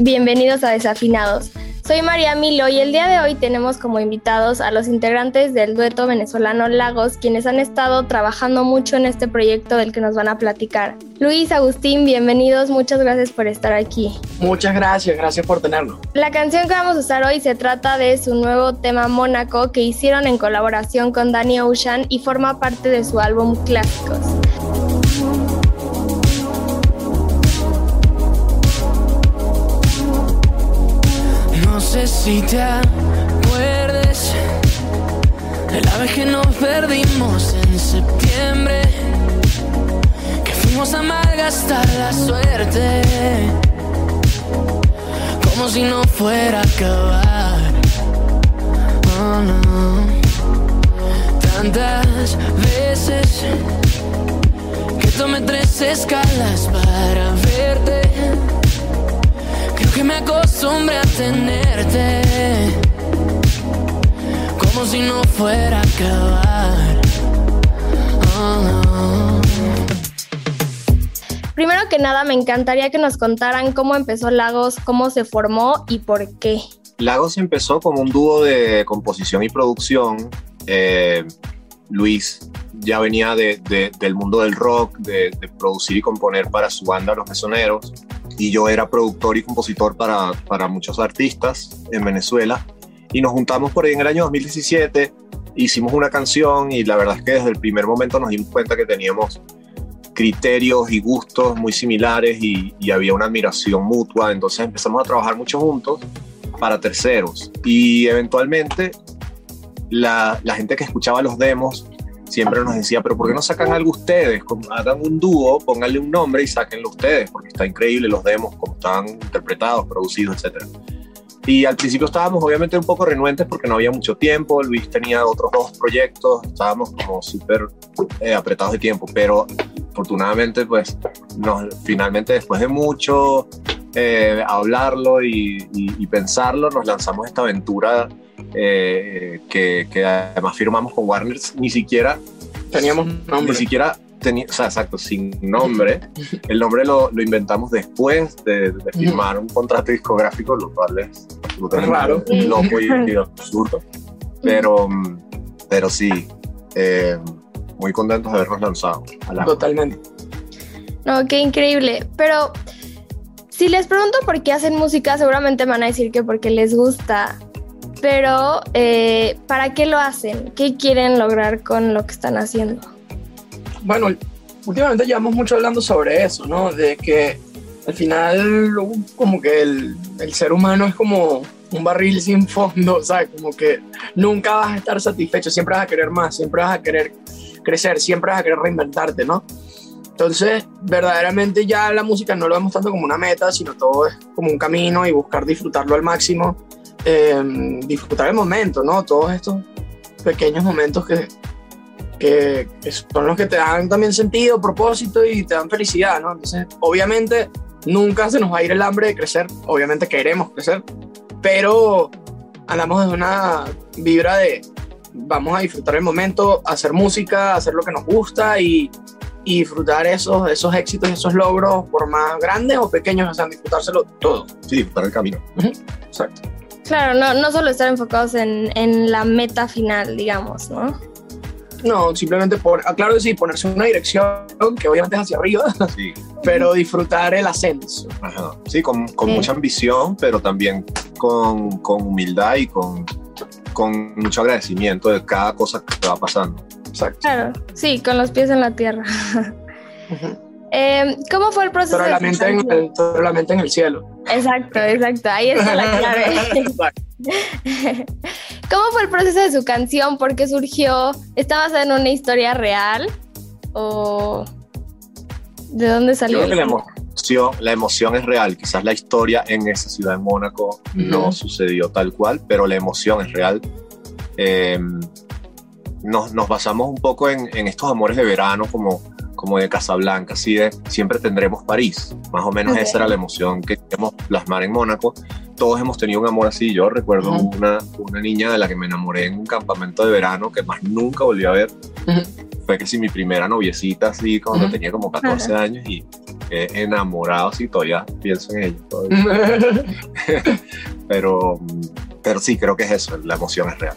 Bienvenidos a Desafinados. Soy María Milo y el día de hoy tenemos como invitados a los integrantes del dueto venezolano Lagos, quienes han estado trabajando mucho en este proyecto del que nos van a platicar. Luis, Agustín, bienvenidos, muchas gracias por estar aquí. Muchas gracias, gracias por tenernos. La canción que vamos a usar hoy se trata de su nuevo tema Mónaco que hicieron en colaboración con Danny Ocean y forma parte de su álbum Clásicos. Si te acuerdes de la vez que nos perdimos en septiembre, que fuimos a malgastar la suerte, como si no fuera a acabar. Oh, no. Tantas veces que tomé tres escalas para verte. Que me acostumbré a tenerte como si no fuera a acabar. Oh. Primero que nada, me encantaría que nos contaran cómo empezó Lagos, cómo se formó y por qué. Lagos empezó como un dúo de composición y producción. Eh, Luis ya venía de- de- del mundo del rock, de, de producir y componer para su banda Los Mesoneros, y yo era productor y compositor para, para muchos artistas en Venezuela. Y nos juntamos por ahí en el año 2017, hicimos una canción y la verdad es que desde el primer momento nos dimos cuenta que teníamos criterios y gustos muy similares y, había una admiración mutua, entonces empezamos a trabajar mucho juntos para terceros. Y eventualmente la, la gente que escuchaba los demos siempre nos decía, pero ¿por qué no sacan algo ustedes? Hagan un dúo, pónganle un nombre y sáquenlo ustedes, porque está increíble los demos, como están interpretados, producidos, etc. Y al principio estábamos obviamente un poco renuentes porque no había mucho tiempo, Luis tenía otros dos proyectos, estábamos como súper eh, apretados de tiempo, pero afortunadamente pues nos, finalmente después de mucho eh, hablarlo y, y- pensarlo, nos lanzamos esta aventura eh, que, que además firmamos con Warner, ni siquiera, Teníamos ni nombre. siquiera tenía, o sea, exacto, sin nombre. El nombre lo, lo inventamos después de, de firmar un contrato discográfico, lo cual es Raro. loco y, y absurdo. Pero, mm, pero sí, eh, muy contentos de habernos lanzado a la Totalmente. No, qué increíble. Pero si les pregunto por qué hacen música, seguramente me van a decir que porque les gusta. Pero, eh, ¿para qué lo hacen? ¿Qué quieren lograr con lo que están haciendo? Bueno, últimamente llevamos mucho hablando sobre eso, ¿no? De que al final como que el, el ser humano es como un barril sin fondo, ¿sabes? Como que nunca vas a estar satisfecho, siempre vas a querer más, siempre vas a querer crecer, siempre vas a querer reinventarte, ¿no? Entonces, verdaderamente ya la música no lo vemos tanto como una meta, sino todo es como un camino y buscar disfrutarlo al máximo, eh, disfrutar el momento, ¿no? Todos estos pequeños momentos que, que, que son los que te dan también sentido, propósito y te dan felicidad, ¿no? Entonces, obviamente, nunca se nos va a ir el hambre de crecer, obviamente queremos crecer, pero andamos desde una vibra de vamos a disfrutar el momento, hacer música, hacer lo que nos gusta y, y disfrutar esos, esos éxitos, esos logros, por más grandes o pequeños que sean, disfrutárselo todo. Sí, para el camino. Exacto. Claro, no, no solo estar enfocados en, en la meta final, digamos, ¿no? No, simplemente, por, ah, claro que sí, ponerse una dirección que obviamente es hacia arriba, Sí, pero disfrutar el ascenso. ajá. sí con, con Sí. mucha ambición, pero también con, con humildad y con, con mucho agradecimiento de cada cosa que te va pasando. Exacto. Claro, sí, con los pies en la tierra. Ujú. Eh, ¿Cómo fue el proceso? Pero la, de en canción? el, pero la mente en el cielo. Exacto, exacto, ahí está la clave. ¿Cómo fue el proceso de su canción? ¿Por qué surgió? ¿Está basada en una historia real? ¿O de dónde salió? Creo que la emo- emoción- la emoción es real. Quizás la historia en esa ciudad de Mónaco no Ujú. sucedió tal cual, pero la emoción es real. Eh, nos, nos basamos un poco en, en estos amores de verano, como, como de Casablanca, así de siempre tendremos París. Más o menos Ok. esa era la emoción que queríamos plasmar en Mónaco. Todos hemos tenido un amor así. Yo recuerdo Ujú. una, una niña de la que me enamoré en un campamento de verano que más nunca volví a ver. Ujú. Fue que sí, mi primera noviecita, así, cuando Ujú. tenía como 14 años y quedé enamorado, así, todavía pienso en ella. Pero, pero sí, creo que es eso, la emoción es real.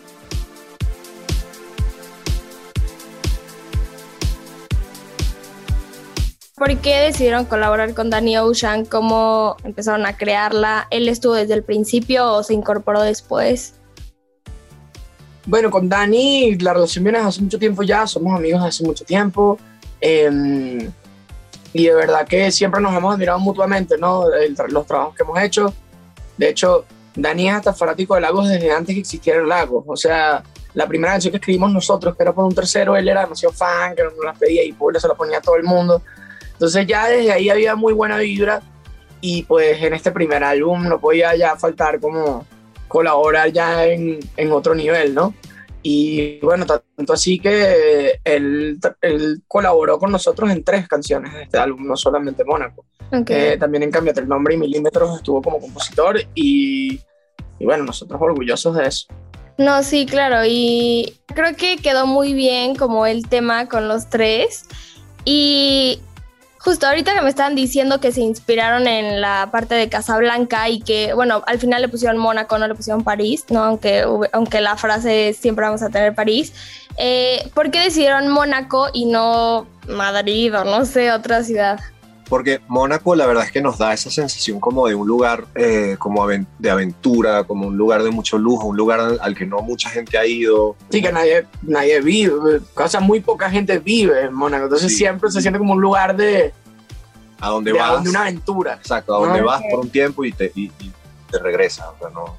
¿Por qué decidieron colaborar con Danny Ocean? ¿Cómo empezaron a crearla? ¿Él estuvo desde el principio o se incorporó después? Bueno, con Dani la relación viene desde hace mucho tiempo ya, somos amigos desde hace mucho tiempo. eh, y de verdad que siempre nos hemos admirado mutuamente, ¿no? El los trabajos que hemos hecho. De hecho, Dani es hasta fanático de Lagos desde antes que existiera Lagos. O sea, la primera canción que escribimos nosotros, que era por un tercero, él era demasiado fan, que nos la pedía y pues se la ponía a todo el mundo. Entonces ya desde ahí había muy buena vibra y pues en este primer álbum no podía ya faltar como colaborar ya en, en otro nivel, ¿no? Y bueno, tanto así que él, él colaboró con nosotros en tres canciones de este álbum, no solamente Mónaco. Ok. Eh, también en Cámbiate el Nombre y Milímetros estuvo como compositor y, y bueno, nosotros orgullosos de eso. No, sí, claro. Y creo que quedó muy bien como el tema con los tres. Y justo ahorita que me estaban diciendo que se inspiraron en la parte de Casablanca y que, bueno, al final le pusieron Mónaco, no le pusieron París, ¿no? Aunque, aunque la frase es siempre vamos a tener París. Eh, ¿Por qué decidieron Mónaco y no Madrid o no sé, otra ciudad? Porque Mónaco la verdad es que nos da esa sensación como de un lugar eh, como de aventura, como un lugar de mucho lujo, un lugar al, al que no mucha gente ha ido. Sí, que nadie, nadie vive, o sea, muy poca gente vive en Mónaco, entonces Sí. siempre se siente como un lugar de, A donde de, vas, de una aventura. exacto, a donde Ah, vas por un tiempo y te, y, y te regresas. o sea, no-.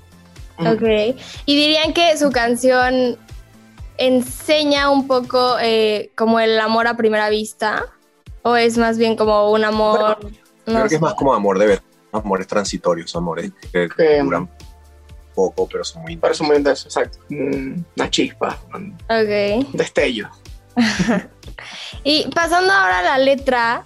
Ok. ¿Y dirían que su canción enseña un poco eh, como el amor a primera vista? ¿O es más bien como un amor? no Creo que es más como amor de ver, amores transitorios, amores que duran poco, pero son muy Pero es muy intenso, exacto. Mm, Una chispa, un Ok. destello. Y pasando ahora a la letra,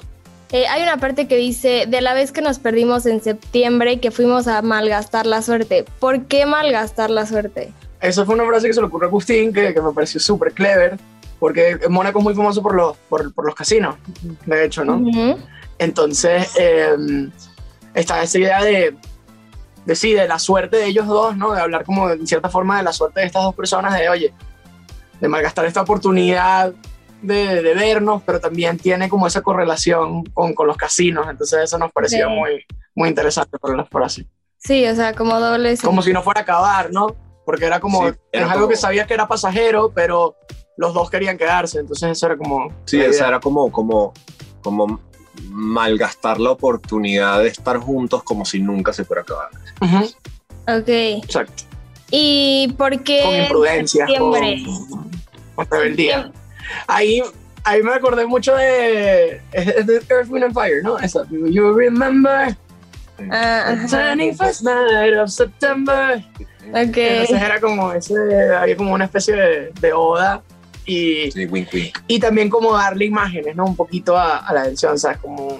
eh, hay una parte que dice, de la vez que nos perdimos en septiembre, que fuimos a malgastar la suerte. ¿Por qué malgastar la suerte? Esa fue una frase que se le ocurrió a Agustín, que, que me pareció súper clever, porque Mónaco es muy famoso por los, por, por los casinos, de hecho, ¿no? Ujú. Entonces, eh, está esa idea de, de, sí, de la suerte de ellos dos, ¿no? De hablar como en cierta forma de la suerte de estas dos personas, de, oye, de malgastar esta oportunidad de, de vernos, pero también tiene como esa correlación con, con los casinos, entonces eso nos pareció Sí. muy, muy interesante por la frase. Sí, o sea, como doble. Como si no fuera a acabar, ¿no? Porque era como, Sí, era es algo como- que sabía que era pasajero, pero los dos querían quedarse, entonces eso era como... Sí, idea. era como, como, como malgastar la oportunidad de estar juntos como si nunca se fuera a acabar. Ujú, Ok. exacto. ¿Y por qué? con imprudencia, con, con rebeldía. Ahí, ahí me acordé mucho de, de Earth, Wind and Fire, ¿no? Esa, you remember Ah, the. 21st night of September? Ok. Entonces era como ese, había como una especie de, de oda y, Sí, wink, wink. y también como darle imágenes, ¿no? Un poquito a, a la canción, ¿sabes? Como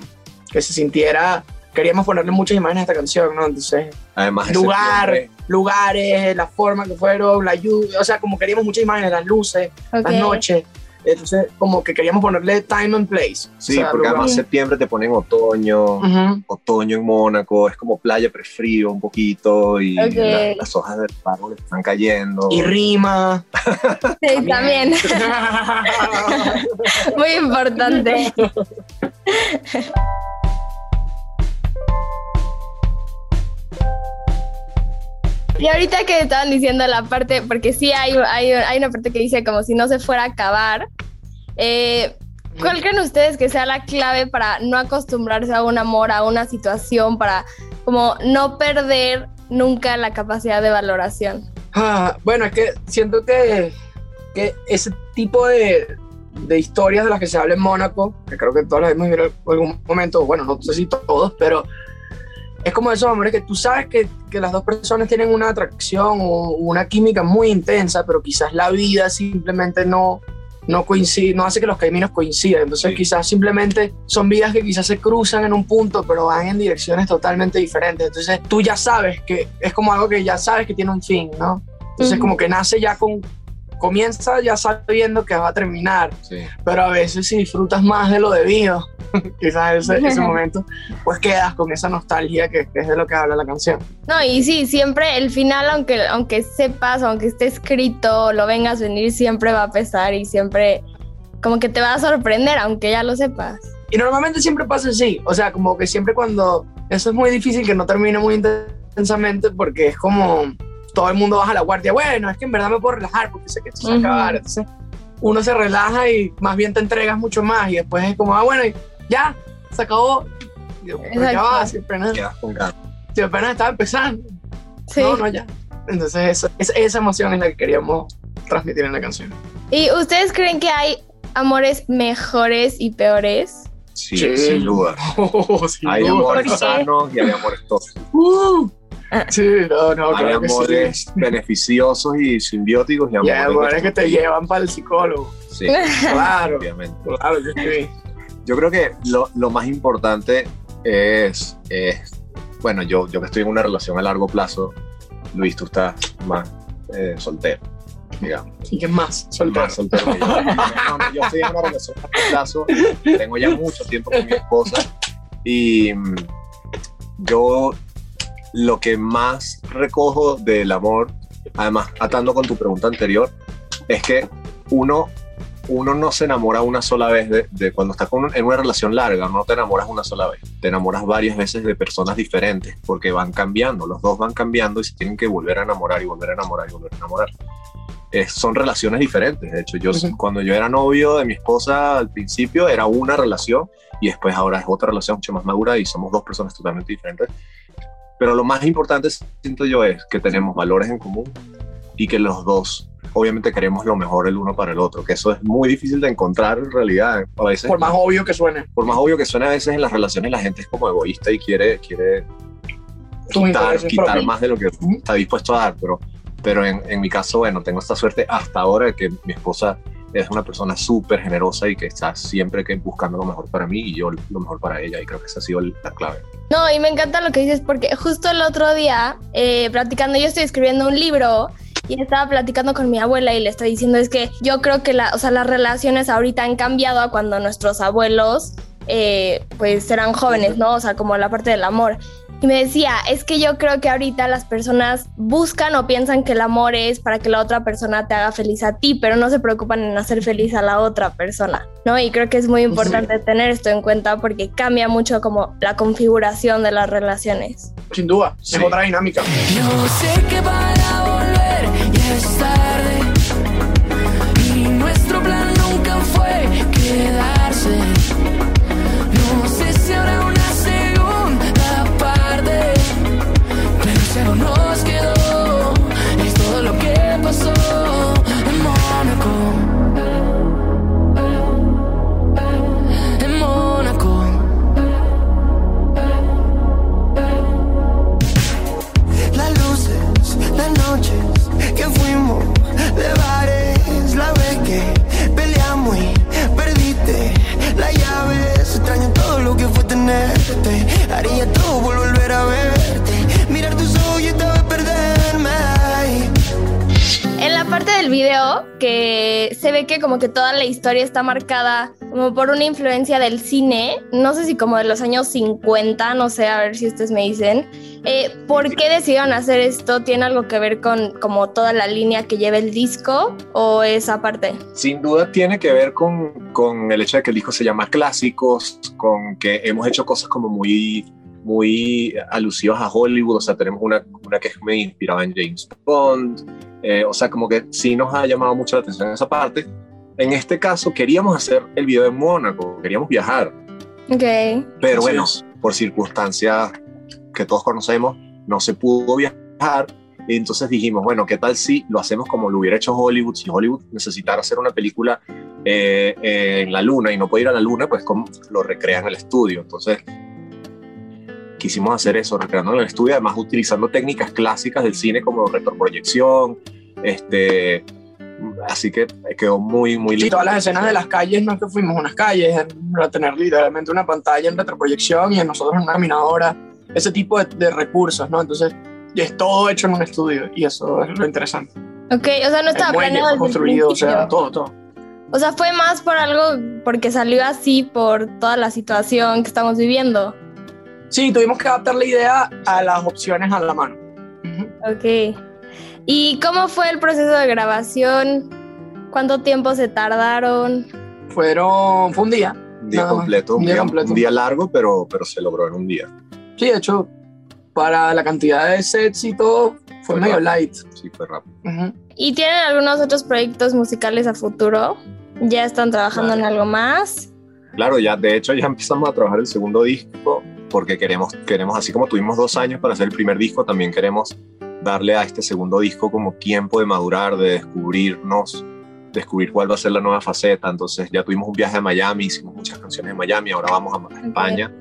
que se sintiera, queríamos ponerle muchas imágenes a esta canción, ¿no? Entonces Además, lugar, lugares, la forma que fueron, la lluvia, o sea, como queríamos muchas imágenes, las luces, las noches. Entonces, como que queríamos ponerle time and place. Sí, O sea, porque lugar- además septiembre te ponen otoño, otoño en Mónaco, es como playa, pero es frío un poquito y la- las hojas del árbol están cayendo. Y rima. Sí, también. Muy importante. Y ahorita que estaban diciendo la parte, porque sí hay, hay, hay una parte que dice como si no se fuera a acabar, eh, ¿cuál creen ustedes que sea la clave para no acostumbrarse a un amor, a una situación, para como no perder nunca la capacidad de valoración? Ah, bueno, es que siento que, que ese tipo de, de historias de las que se habla en Mónaco, que creo que todos las hemos visto en algún momento, bueno, no sé si todos, pero es como esos amores que tú sabes que, que las dos personas tienen una atracción o una química muy intensa, pero quizás la vida simplemente no, no coincide, no hace que los caminos coincidan. Entonces Sí. quizás simplemente son vidas que quizás se cruzan en un punto, pero van en direcciones totalmente diferentes. Entonces tú ya sabes que es como algo que ya sabes que tiene un fin, ¿no? Entonces como que nace ya con, comienza ya sabiendo que va a terminar, Sí. pero a veces si disfrutas más de lo debido, quizás ese, ese momento, pues quedas con esa nostalgia que, que es de lo que habla la canción. No, y sí, siempre el final, aunque, aunque sepas, aunque esté escrito, lo vengas a venir, siempre va a pesar y siempre como que te va a sorprender, aunque ya lo sepas. Y normalmente siempre pasa así, o sea, como que siempre cuando eso es muy difícil que no termine muy intensamente porque es como todo el mundo baja la guardia, bueno, es que en verdad me puedo relajar porque sé que esto se va a acabar, entonces uno se relaja y más bien te entregas mucho más y después es como, ah, bueno, ya, se acabó. Y yo, pero ya va, si apenas, Quedas con ganas. si apenas estaba empezando. Sí. No, no, ya. Entonces esa, esa, esa emoción es la que queríamos transmitir en la canción. ¿Y ustedes creen que hay amores mejores y peores? Sí, Sí. sin duda. Oh, sin Hay duda. amores sanos y hay amores tóxicos. Uh, sí, no, no, hay claro que amores sí. beneficiosos y simbióticos y Y amores, hay amores que te llevan para el psicólogo. Sí, Claro, obviamente. claro que sí. Yo creo que lo, lo más importante es, es- bueno, yo, yo que estoy en una relación a largo plazo, Luis, tú estás más eh, soltero, digamos. ¿Y qué más? Soltero. Más soltero que yo. No, no, yo estoy en una relación a largo plazo, tengo ya mucho tiempo con mi esposa y mm, yo lo que más recojo del amor, además atando con tu pregunta anterior, es que uno, uno no se enamora una sola vez de, de cuando estás con un- en una relación larga, no te enamoras una sola vez, te enamoras varias veces de personas diferentes porque van cambiando, los dos van cambiando y se tienen que volver a enamorar y volver a enamorar y volver a enamorar. Eh, son relaciones diferentes, de hecho, yo Ujú. cuando yo era novio de mi esposa al principio era una relación y después ahora es otra relación mucho más madura y somos dos personas totalmente diferentes. Pero lo más importante, siento yo, es que tenemos valores en común y que los dos, obviamente, queremos lo mejor el uno para el otro, que eso es muy difícil de encontrar en realidad. A veces, Por más obvio que suene. por más obvio que suene, a veces en las relaciones la gente es como egoísta y quiere, quiere quitar, quitar más de lo que está dispuesto a dar. Pero, pero en, en mi caso, bueno, tengo esta suerte hasta ahora de que mi esposa es una persona súper generosa y que está siempre que buscando lo mejor para mí y yo lo mejor para ella. Y creo que esa ha sido la clave. No, y me encanta lo que dices porque justo el otro día, eh, platicando, yo estoy escribiendo un libro y estaba platicando con mi abuela y le estoy diciendo es que yo creo que la, o sea, las relaciones ahorita han cambiado a cuando nuestros abuelos eh, pues eran jóvenes, ¿no? O sea, como la parte del amor. Y me decía, es que yo creo que ahorita las personas buscan o piensan que el amor es para que la otra persona te haga feliz a ti, pero no se preocupan en hacer feliz a la otra persona, ¿no? Y creo que es muy importante tener esto en cuenta porque cambia mucho como la configuración de las relaciones. Sin duda, Sí. es otra dinámica. Yo sé que para volver que se ve que como que toda la historia está marcada como por una influencia del cine, no sé si como de los años 50, no sé, a ver si ustedes me dicen. Eh, ¿Por qué decidieron hacer esto? ¿Tiene algo que ver con como toda la línea que lleva el disco o es aparte? Sin duda tiene que ver con, con el hecho de que el disco se llama Clásicos, con que hemos hecho cosas como muy muy alusivas a Hollywood, o sea, tenemos una, una que es muy inspirada en James Bond, eh, o sea, como que sí nos ha llamado mucho la atención esa parte. En este caso queríamos hacer el video en Mónaco, queríamos viajar. Ok. Pero bueno, por circunstancias que todos conocemos, no se pudo viajar. Y entonces dijimos, bueno, ¿qué tal si lo hacemos como lo hubiera hecho Hollywood? Si Hollywood necesitara hacer una película eh, en la luna y no puede ir a la luna, pues como lo recrean en el estudio. Entonces quisimos hacer eso, recreando en el estudio, además utilizando técnicas clásicas del cine como retroproyección, este, así que quedó muy, muy lindo. Y todas las escenas de las calles, no es que fuimos a unas calles, a tener literalmente una pantalla en retroproyección y a nosotros una caminadora, ese tipo de, recursos, ¿no? Entonces, es todo hecho en un estudio y eso es lo interesante. Ok, o sea, no estaba planeado. construido, o sea, todo, todo. O sea, fue más por algo, porque salió así por toda la situación que estamos viviendo. Sí, tuvimos que adaptar la idea a las opciones a la mano. Ok. ¿Y cómo fue el proceso de grabación? ¿Cuánto tiempo se tardaron? Fueron, fue un día. Un día completo, un, día, completo. un día largo, pero, pero se logró en un día. Sí, de hecho, para la cantidad de sets y todo, fue, medio light. Sí, fue rápido. ¿Y tienen algunos otros proyectos musicales a futuro? ¿Ya están trabajando en algo más? Claro, ya, de hecho, ya empezamos a trabajar el segundo disco porque queremos, queremos, así como tuvimos dos años para hacer el primer disco, también queremos darle a este segundo disco como tiempo de madurar, de descubrirnos, descubrir cuál va a ser la nueva faceta. Entonces ya tuvimos un viaje a Miami, hicimos muchas canciones en Miami, ahora vamos a, España.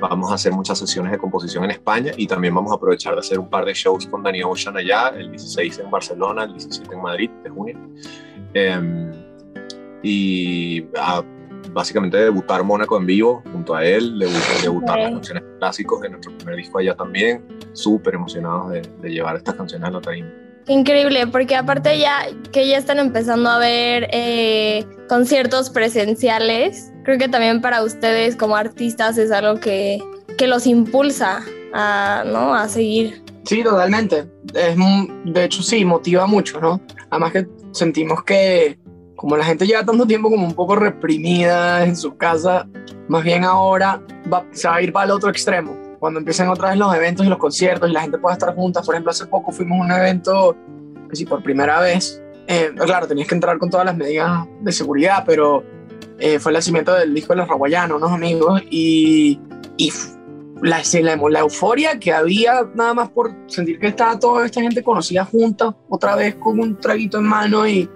Vamos a hacer muchas sesiones de composición en España y también vamos a aprovechar de hacer un par de shows con Danny Ocean allá, el 16 en Barcelona, el 17 en Madrid de junio. Em, y a básicamente debutar Mónaco en vivo junto a él, debutar, las canciones clásicos de nuestro primer disco allá también, súper emocionados de, llevar estas canciones a la tarima. Increíble, porque aparte ya que ya están empezando a ver eh, conciertos presenciales, creo que también para ustedes como artistas es algo que, que los impulsa a, ¿no? a seguir. Sí, totalmente. Es, de hecho, sí, motiva mucho, ¿no? Además que sentimos que como la gente lleva tanto tiempo como un poco reprimida en su casa, más bien ahora va, se va a ir para el otro extremo. Cuando empiecen otra vez los eventos y los conciertos y la gente pueda estar juntas, por ejemplo, hace poco fuimos a un evento, que sí, por primera vez, eh, claro, tenías que entrar con todas las medidas de seguridad, pero eh, fue el nacimiento del disco de los raguayanos, unos amigos, y, y la, la, la, euforia que había nada más por sentir que estaba toda esta gente conocida junta, otra vez con un traguito en mano y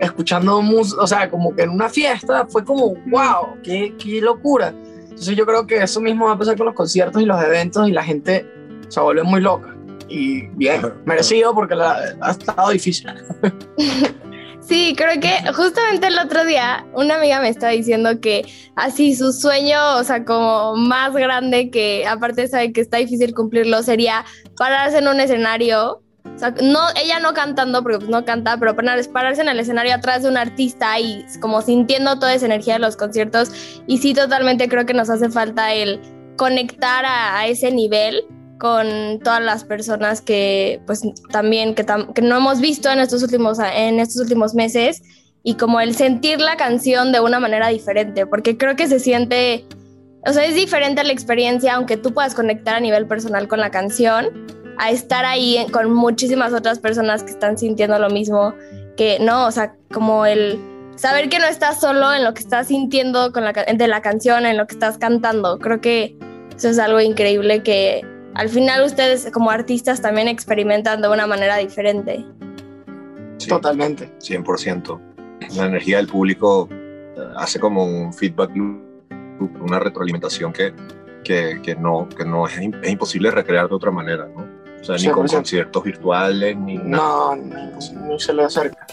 escuchando música, o sea, como que en una fiesta fue como, wow, qué, qué locura. Entonces yo creo que eso mismo va a pasar con los conciertos y los eventos y la gente se vuelve muy loca. Y bien, merecido porque la, ha estado difícil. Sí, creo que justamente el otro día una amiga me estaba diciendo que así su sueño, o sea, como más grande que aparte sabe que está difícil cumplirlo, sería pararse en un escenario no, ella no cantando, porque pues, no canta, pero pararse en el escenario atrás de un artista y como sintiendo toda esa energía de los conciertos. Y sí, totalmente creo que nos hace falta el conectar a, ese nivel con todas las personas que pues también que, que, no hemos visto en estos últimos en estos últimos meses y como el sentir la canción de una manera diferente porque creo que se siente o sea es diferente la experiencia aunque tú puedas conectar a nivel personal con la canción a estar ahí con muchísimas otras personas que están sintiendo lo mismo, que no, o sea, como el saber que no estás solo en lo que estás sintiendo con la, de la canción, en lo que estás cantando. Creo que eso es algo increíble que al final ustedes como artistas también experimentan de una manera diferente. Totalmente. 100%. La energía del público eh, hace como un feedback loop, una retroalimentación que, que, no, que no es, es imposible recrear de otra manera, ¿no? O sea, ni con conciertos virtuales, ni nada. No, no, se le acerca.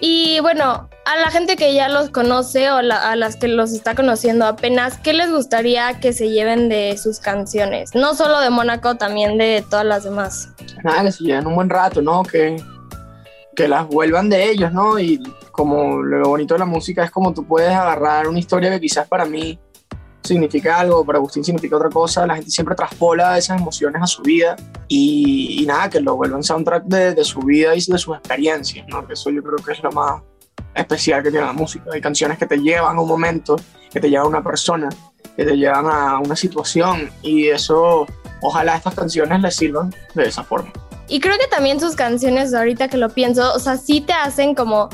Y bueno, a la gente que ya los conoce o a las que los está conociendo apenas, ¿qué les gustaría que se lleven de sus canciones? No solo de Mónaco, también de todas las demás. Nada, que se lleven un buen rato, ¿no? Que, que las vuelvan de ellos, ¿no? Y como lo bonito de la música es como tú puedes agarrar una historia que quizás para mí significa algo, para Agustín significa otra cosa, la gente siempre traspola esas emociones a su vida y, nada, que lo vuelvan soundtrack de, de, su vida y de sus experiencias, ¿no? Que eso yo creo que es lo más especial que tiene la música. Hay canciones que te llevan a un momento, que te llevan a una persona, que te llevan a una situación y eso, ojalá estas canciones les sirvan de esa forma. Y creo que también sus canciones, ahorita que lo pienso, o sea, sí te hacen como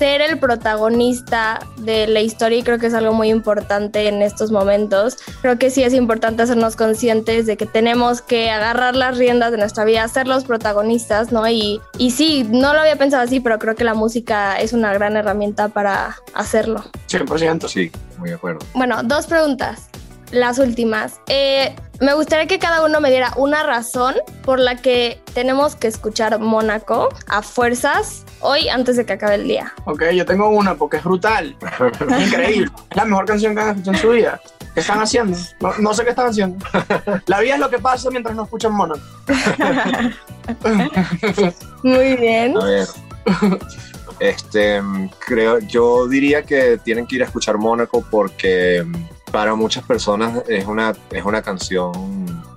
ser el protagonista de la historia y creo que es algo muy importante en estos momentos. Creo que sí es importante hacernos conscientes de que tenemos que agarrar las riendas de nuestra vida, ser los protagonistas, ¿no? Y, y sí, no lo había pensado así, pero creo que la música es una gran herramienta para hacerlo. 100%. Sí, muy de acuerdo. Bueno, dos preguntas las últimas. Eh, me gustaría que cada uno me diera una razón por la que tenemos que escuchar Mónaco a fuerzas hoy antes de que acabe el día. Ok, yo tengo una porque es brutal. increíble. Es la mejor canción que han escuchado en su vida. ¿Qué están haciendo? No, sé qué están haciendo. La vida es lo que pasa mientras no escuchan Mónaco. Muy bien. A ver. Este, creo, yo diría que tienen que ir a escuchar Mónaco porque para muchas personas es una, es una canción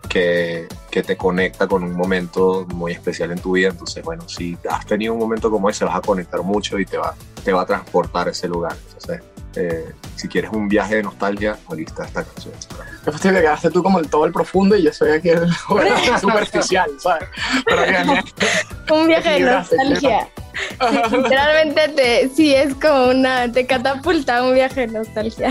que, que, te conecta con un momento muy especial en tu vida. Entonces, bueno, si has tenido un momento como ese, vas a conectar mucho y te va, te va a transportar a ese lugar. Entonces, eh, si quieres un viaje de nostalgia, está esta canción. Fastidio que quedaste tú como el todo el profundo y yo soy aquí el superficial, ¿sabes? un viaje de nostalgia. Sí, literalmente te, sí, es como una, te catapulta un viaje de nostalgia.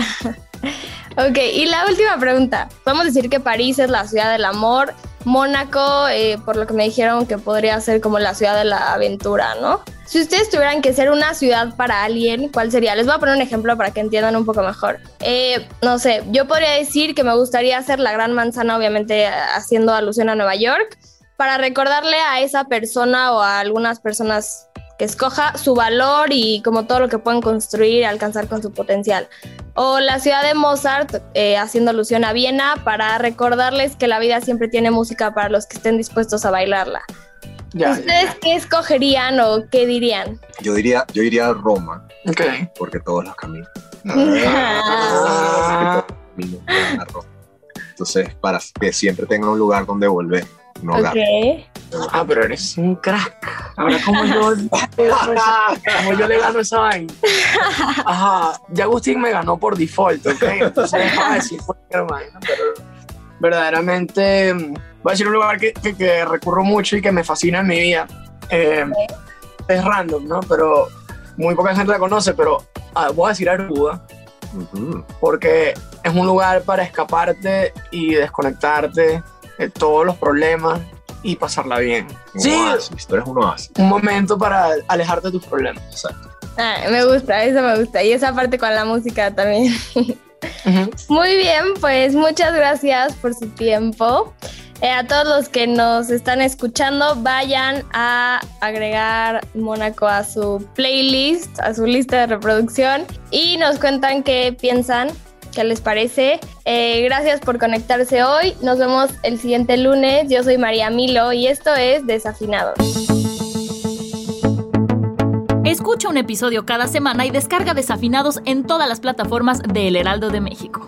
Ok, y la última pregunta. A decir que París es la ciudad del amor, Mónaco, eh, por lo que me dijeron que podría ser como la ciudad de la aventura, ¿no? Si ustedes tuvieran que ser una ciudad para alguien, ¿cuál sería? Les voy a poner un ejemplo para que entiendan un poco mejor. Eh, no sé, yo podría decir que me gustaría ser la gran manzana, obviamente haciendo alusión a Nueva York, para recordarle a esa persona o a algunas personas escoja su valor y como todo lo que pueden construir y alcanzar con su potencial. O la ciudad de Mozart, eh, haciendo alusión a Viena, para recordarles que la vida siempre tiene música para los que estén dispuestos a bailarla. ¿Ustedes qué escogerían o qué dirían? Yo diría, yo iría a Roma. Okay. Porque todos los caminos. Entonces, para que siempre tengan un lugar donde volver. No Ah, pero eres un crack. Ahora, ¿cómo yo, ¿cómo yo le gano esa vaina? Ajá, ya Agustín me ganó por default, ¿ok? Entonces, a decir hermano, pero verdaderamente voy a decir un lugar que, que, recurro mucho y que me fascina en mi vida. Eh, es random, ¿no? Pero muy poca gente la conoce, pero ah, voy a decir Aruba. Porque es un lugar para escaparte y desconectarte de todos los problemas y pasarla bien. sí, eres un Un momento para alejarte de tus problemas. Exacto. Ah, me gusta, eso me gusta. Y esa parte con la música también. Muy bien, pues muchas gracias por su tiempo. Eh, a todos los que nos están escuchando, vayan a agregar Mónaco a su playlist, a su lista de reproducción y nos cuentan qué piensan ¿Qué les parece? Eh, gracias por conectarse hoy. Nos vemos el siguiente lunes. Yo soy María Milo y esto es Desafinados. Escucha un episodio cada semana y descarga Desafinados en todas las plataformas de El Heraldo de México.